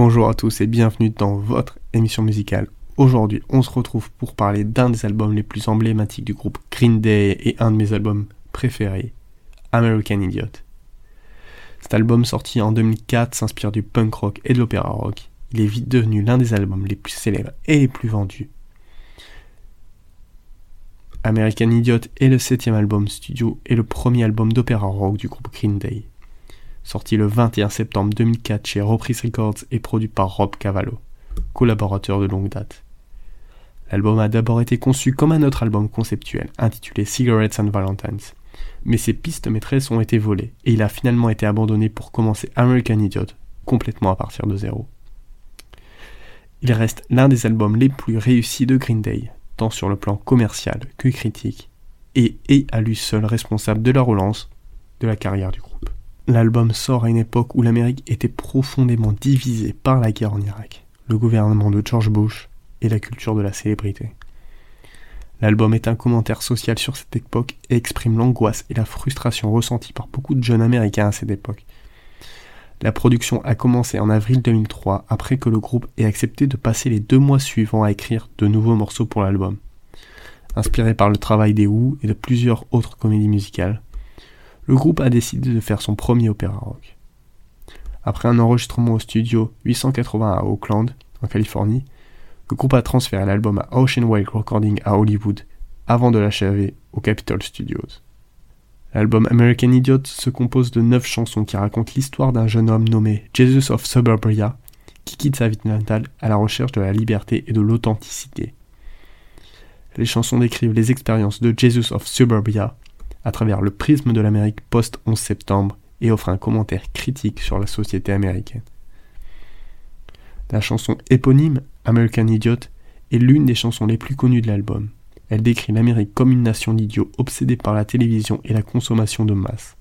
Bonjour à tous et bienvenue dans votre émission musicale. Aujourd'hui, on se retrouve pour parler d'un des albums les plus emblématiques du groupe Green Day et un de mes albums préférés, American Idiot. Cet album sorti en 2004 s'inspire du punk rock et de l'opéra rock. Il est vite devenu l'un des albums les plus célèbres et les plus vendus. American Idiot est le septième album studio et le premier album d'opéra rock du groupe Green Day. Sorti le 21 septembre 2004 chez Reprise Records et produit par Rob Cavallo, collaborateur de longue date. L'album a d'abord été conçu comme un autre album conceptuel intitulé Cigarettes and Valentines, mais ses pistes maîtresses ont été volées et il a finalement été abandonné pour commencer American Idiot complètement à partir de zéro. Il reste l'un des albums les plus réussis de Green Day, tant sur le plan commercial que critique, et est à lui seul responsable de la relance de la carrière du groupe. L'album sort à une époque où l'Amérique était profondément divisée par la guerre en Irak, le gouvernement de George Bush et la culture de la célébrité. L'album est un commentaire social sur cette époque et exprime l'angoisse et la frustration ressentie par beaucoup de jeunes américains à cette époque. La production a commencé en avril 2003 après que le groupe ait accepté de passer les deux mois suivants à écrire de nouveaux morceaux pour l'album. Inspiré par le travail des Who et de plusieurs autres comédies musicales, le groupe a décidé de faire son premier opéra rock. Après un enregistrement au studio 880 à Oakland, en Californie, le groupe a transféré l'album à Ocean Wake Recording à Hollywood avant de l'achever au Capitol Studios. L'album American Idiot se compose de neuf chansons qui racontent l'histoire d'un jeune homme nommé Jesus of Suburbia qui quitte sa ville natale à la recherche de la liberté et de l'authenticité. Les chansons décrivent les expériences de Jesus of Suburbia à travers le prisme de l'Amérique post-11 septembre et offrent un commentaire critique sur la société américaine. La chanson éponyme American Idiot est l'une des chansons les plus connues de l'album. Elle décrit l'Amérique comme une nation d'idiots obsédés par la télévision et la consommation de masse.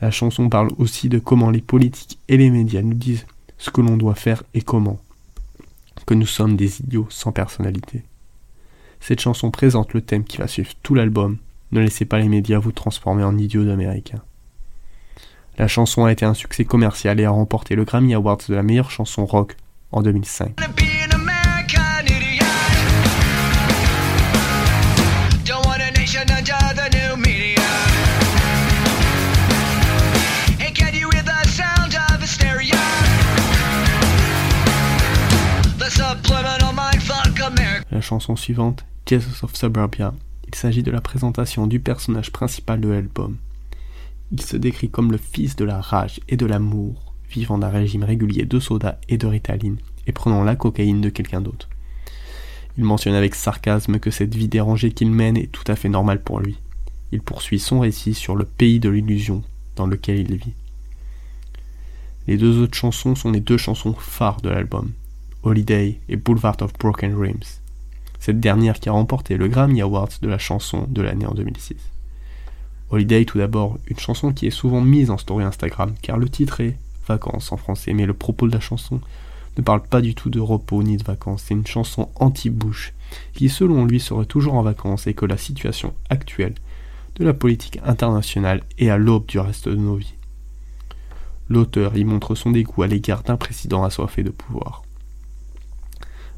La chanson parle aussi de comment les politiques et les médias nous disent ce que l'on doit faire et comment. Que nous sommes des idiots sans personnalité. Cette chanson présente le thème qui va suivre tout l'album. Ne laissez pas les médias vous transformer en idiots américains. La chanson a été un succès commercial et a remporté le Grammy Awards de la meilleure chanson rock en 2005. La chanson suivante, Jesus of Suburbia, il s'agit de la présentation du personnage principal de l'album. Il se décrit comme le fils de la rage et de l'amour, vivant d'un régime régulier de soda et de ritaline, et prenant la cocaïne de quelqu'un d'autre. Il mentionne avec sarcasme que cette vie dérangée qu'il mène est tout à fait normale pour lui. Il poursuit son récit sur le pays de l'illusion dans lequel il vit. Les deux autres chansons sont les deux chansons phares de l'album, Holiday et Boulevard of Broken Dreams cette dernière qui a remporté le Grammy Awards de la chanson de l'année en 2006. Holiday tout d'abord, une chanson qui est souvent mise en story Instagram car le titre est Vacances en français, mais le propos de la chanson ne parle pas du tout de repos ni de vacances, c'est une chanson anti-Bush qui selon lui serait toujours en vacances et que la situation actuelle de la politique internationale est à l'aube du reste de nos vies. L'auteur y montre son dégoût à l'égard d'un président assoiffé de pouvoir.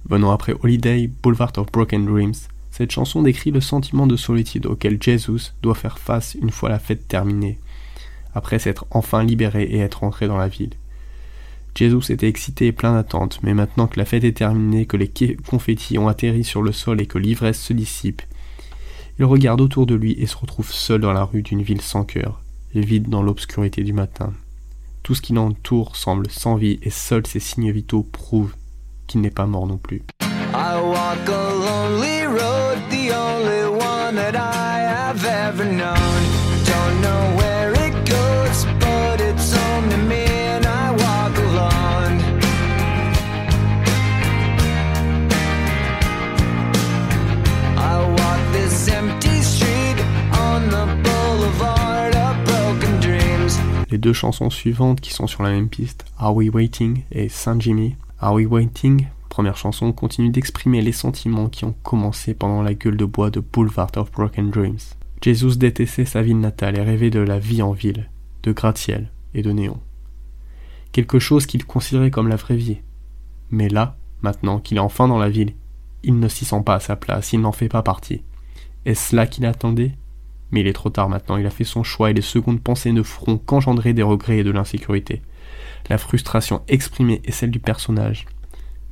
Venant après Holiday, Boulevard of Broken Dreams, cette chanson décrit le sentiment de solitude auquel Jesus doit faire face une fois la fête terminée, après s'être enfin libéré et être entré dans la ville. Jesus était excité et plein d'attente, mais maintenant que la fête est terminée, que les confettis ont atterri sur le sol et que l'ivresse se dissipe, il regarde autour de lui et se retrouve seul dans la rue d'une ville sans cœur, vide dans l'obscurité du matin. Tout ce qui l'entoure semble sans vie et seuls ses signes vitaux prouvent qui n'est pas mort non plus. I walk a lonely road, the only one that I have ever known. Don't know where it goes, but it's home to me and I walk alone. I walk this empty street on the boulevard of broken dreams. Les deux chansons suivantes qui sont sur la même piste, Are We Waiting et Saint Jimmy, Are We Waiting, première chanson, continue d'exprimer les sentiments qui ont commencé pendant la gueule de bois de Boulevard of Broken Dreams. Jesus détestait sa ville natale et rêvait de la vie en ville, de gratte-ciel et de néon. Quelque chose qu'il considérait comme la vraie vie, Mais là, maintenant qu'il est enfin dans la ville, il ne s'y sent pas à sa place, il n'en fait pas partie. Est-ce là qu'il attendait? Mais il est trop tard maintenant, il a fait son choix et les secondes pensées ne feront qu'engendrer des regrets et de l'insécurité. La frustration exprimée est celle du personnage,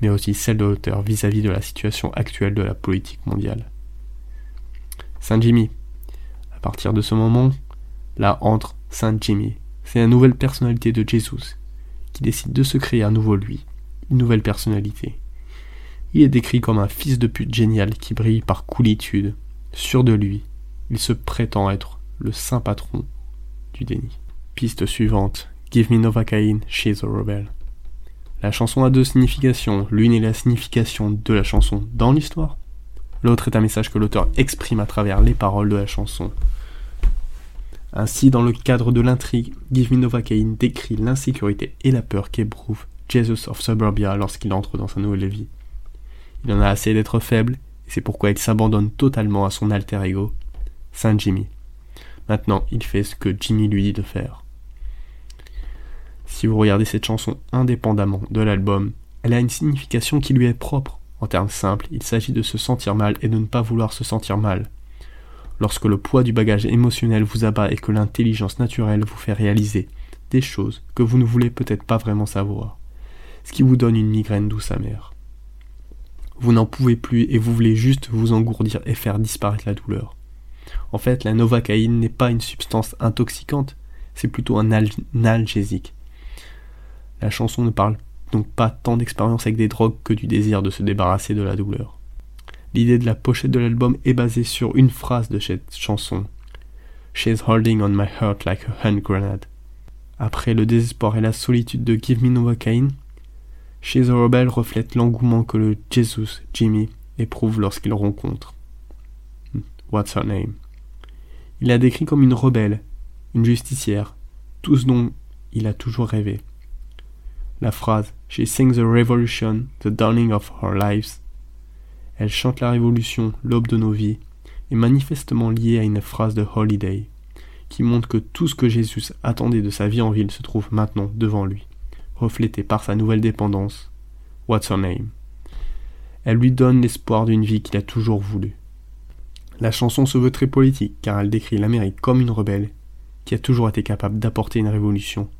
mais aussi celle de l'auteur vis-à-vis de la situation actuelle de la politique mondiale. Saint Jimmy. À partir de ce moment, là entre Saint Jimmy. C'est la nouvelle personnalité de Jésus, qui décide de se créer un nouveau lui, une nouvelle personnalité. Il est décrit comme un fils de pute génial qui brille par coolitude, sûr de lui. Il se prétend être le saint patron du déni. Piste suivante. Give me Novocaine, she's a rebel. La chanson a deux significations. L'une est la signification de la chanson dans l'histoire. L'autre est un message que l'auteur exprime à travers les paroles de la chanson. Ainsi, dans le cadre de l'intrigue, Give Me Novocaine décrit l'insécurité et la peur qu'éprouve Jesus of Suburbia lorsqu'il entre dans sa nouvelle vie. Il en a assez d'être faible, et c'est pourquoi il s'abandonne totalement à son alter ego, Saint Jimmy. Maintenant, il fait ce que Jimmy lui dit de faire. Si vous regardez cette chanson indépendamment de l'album, elle a une signification qui lui est propre. En termes simples, il s'agit de se sentir mal et de ne pas vouloir se sentir mal. Lorsque le poids du bagage émotionnel vous abat et que l'intelligence naturelle vous fait réaliser des choses que vous ne voulez peut-être pas vraiment savoir, ce qui vous donne une migraine douce amère. Vous n'en pouvez plus et vous voulez juste vous engourdir et faire disparaître la douleur. En fait, la novacaïne n'est pas une substance intoxicante, c'est plutôt un analgésique. La chanson ne parle donc pas tant d'expérience avec des drogues que du désir de se débarrasser de la douleur. L'idée de la pochette de l'album est basée sur une phrase de cette chanson. She's holding on my heart like a hand grenade. Après le désespoir et la solitude de Give Me Novocaine, She's a Rebel reflète l'engouement que le Jesus Jimmy éprouve lorsqu'il rencontre. What's her name? Il la décrit comme une rebelle, une justicière, tout ce dont il a toujours rêvé la phrase She sings the revolution, the dawning of our lives. Elle chante la révolution, l'aube de nos vies, est manifestement liée à une phrase de Holiday, qui montre que tout ce que Jésus attendait de sa vie en ville se trouve maintenant devant lui, reflété par sa nouvelle dépendance. What's her name? Elle lui donne l'espoir d'une vie qu'il a toujours voulu. La chanson se veut très politique car elle décrit l'Amérique comme une rebelle qui a toujours été capable d'apporter une révolution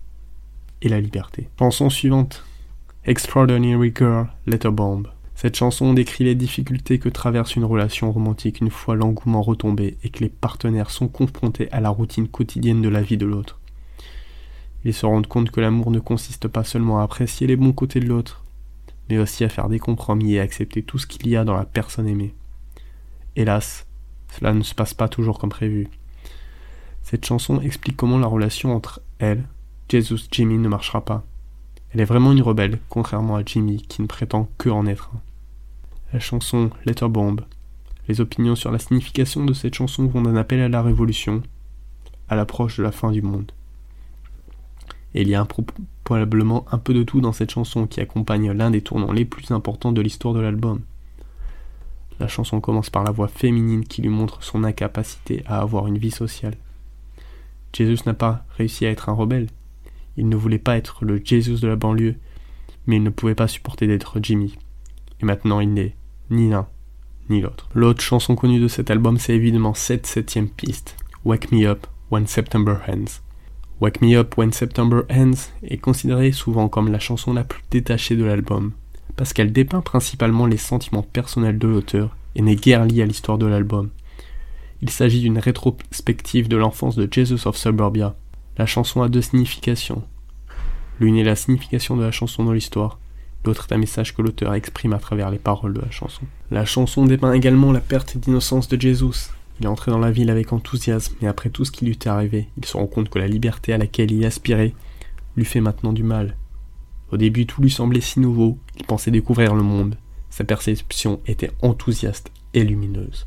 la liberté. Chanson suivante. Extraordinary Girl, Letter Bomb. Cette chanson décrit les difficultés que traverse une relation romantique une fois l'engouement retombé et que les partenaires sont confrontés à la routine quotidienne de la vie de l'autre. Ils se rendent compte que l'amour ne consiste pas seulement à apprécier les bons côtés de l'autre, mais aussi à faire des compromis et accepter tout ce qu'il y a dans la personne aimée. Hélas, cela ne se passe pas toujours comme prévu. Cette chanson explique comment la relation entre elle, Jesus Jimmy ne marchera pas. Elle est vraiment une rebelle, contrairement à Jimmy qui ne prétend que en être un. La chanson Letter Bomb. Les opinions sur la signification de cette chanson vont d'un appel à la révolution à l'approche de la fin du monde. Et il y a probablement un peu de tout dans cette chanson qui accompagne l'un des tournants les plus importants de l'histoire de l'album. La chanson commence par la voix féminine qui lui montre son incapacité à avoir une vie sociale. Jesus n'a pas réussi à être un rebelle, il ne voulait pas être le Jesus de la banlieue, mais il ne pouvait pas supporter d'être Jimmy. Et maintenant il n'est ni l'un ni l'autre. L'autre chanson connue de cet album, c'est évidemment cette septième piste, Wake Me Up When September Ends. Wake Me Up When September Ends est considérée souvent comme la chanson la plus détachée de l'album, parce qu'elle dépeint principalement les sentiments personnels de l'auteur et n'est guère liée à l'histoire de l'album. Il s'agit d'une rétrospective de l'enfance de Jesus of Suburbia, la chanson a deux significations. L'une est la signification de la chanson dans l'histoire, l'autre est un message que l'auteur exprime à travers les paroles de la chanson. La chanson dépeint également la perte d'innocence de Jésus. Il est entré dans la ville avec enthousiasme, et après tout ce qui lui est arrivé, il se rend compte que la liberté à laquelle il aspirait lui fait maintenant du mal. Au début, tout lui semblait si nouveau, il pensait découvrir le monde. Sa perception était enthousiaste et lumineuse.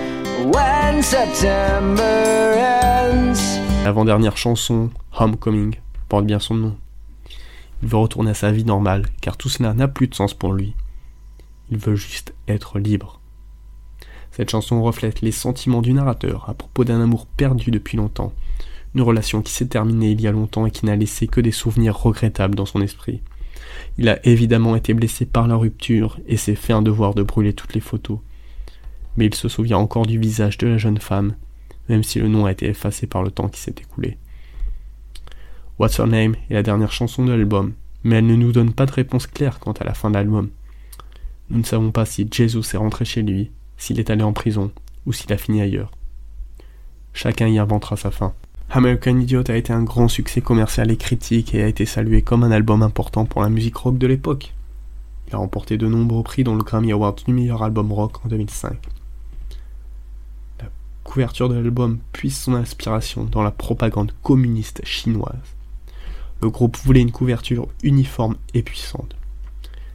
L'avant-dernière chanson, Homecoming, porte bien son nom. Il veut retourner à sa vie normale, car tout cela n'a plus de sens pour lui. Il veut juste être libre. Cette chanson reflète les sentiments du narrateur à propos d'un amour perdu depuis longtemps, une relation qui s'est terminée il y a longtemps et qui n'a laissé que des souvenirs regrettables dans son esprit. Il a évidemment été blessé par la rupture et s'est fait un devoir de brûler toutes les photos. Mais il se souvient encore du visage de la jeune femme, même si le nom a été effacé par le temps qui s'est écoulé. What's Her Name est la dernière chanson de l'album, mais elle ne nous donne pas de réponse claire quant à la fin de l'album. Nous ne savons pas si Jesus est rentré chez lui, s'il est allé en prison, ou s'il a fini ailleurs. Chacun y inventera sa fin. American Idiot a été un grand succès commercial et critique et a été salué comme un album important pour la musique rock de l'époque. Il a remporté de nombreux prix dont le Grammy Award du meilleur album rock en 2005. Couverture de l'album puise son inspiration dans la propagande communiste chinoise. Le groupe voulait une couverture uniforme et puissante.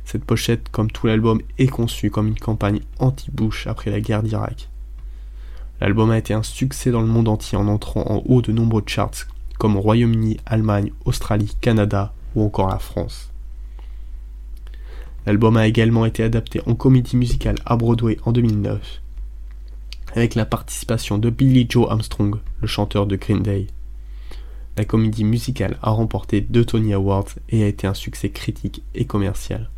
Cette pochette, comme tout l'album, est conçue comme une campagne anti-Bush après la guerre d'Irak. L'album a été un succès dans le monde entier en entrant en haut de nombreux charts comme au Royaume-Uni, Allemagne, Australie, Canada ou encore la France. L'album a également été adapté en comédie musicale à Broadway en 2009, avec la participation de Billy Joe Armstrong, le chanteur de Green Day. La comédie musicale a remporté deux Tony Awards et a été un succès critique et commercial.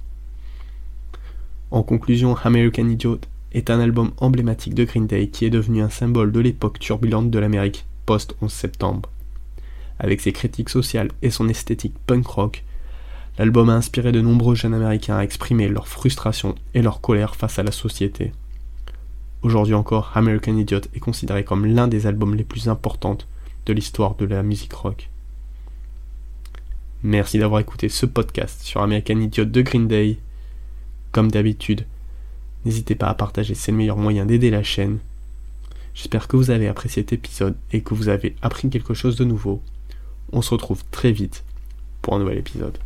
En conclusion, American Idiot est un album emblématique de Green Day qui est devenu un symbole de l'époque turbulente de l'Amérique post-11 septembre. Avec ses critiques sociales et son esthétique punk rock, l'album a inspiré de nombreux jeunes américains à exprimer leur frustration et leur colère face à la société. Aujourd'hui encore, American Idiot est considéré comme l'un des albums les plus importants de l'histoire de la musique rock. Merci d'avoir écouté ce podcast sur American Idiot de Green Day. Comme d'habitude, n'hésitez pas à partager, c'est le meilleur moyen d'aider la chaîne. J'espère que vous avez apprécié cet épisode et que vous avez appris quelque chose de nouveau. On se retrouve très vite pour un nouvel épisode.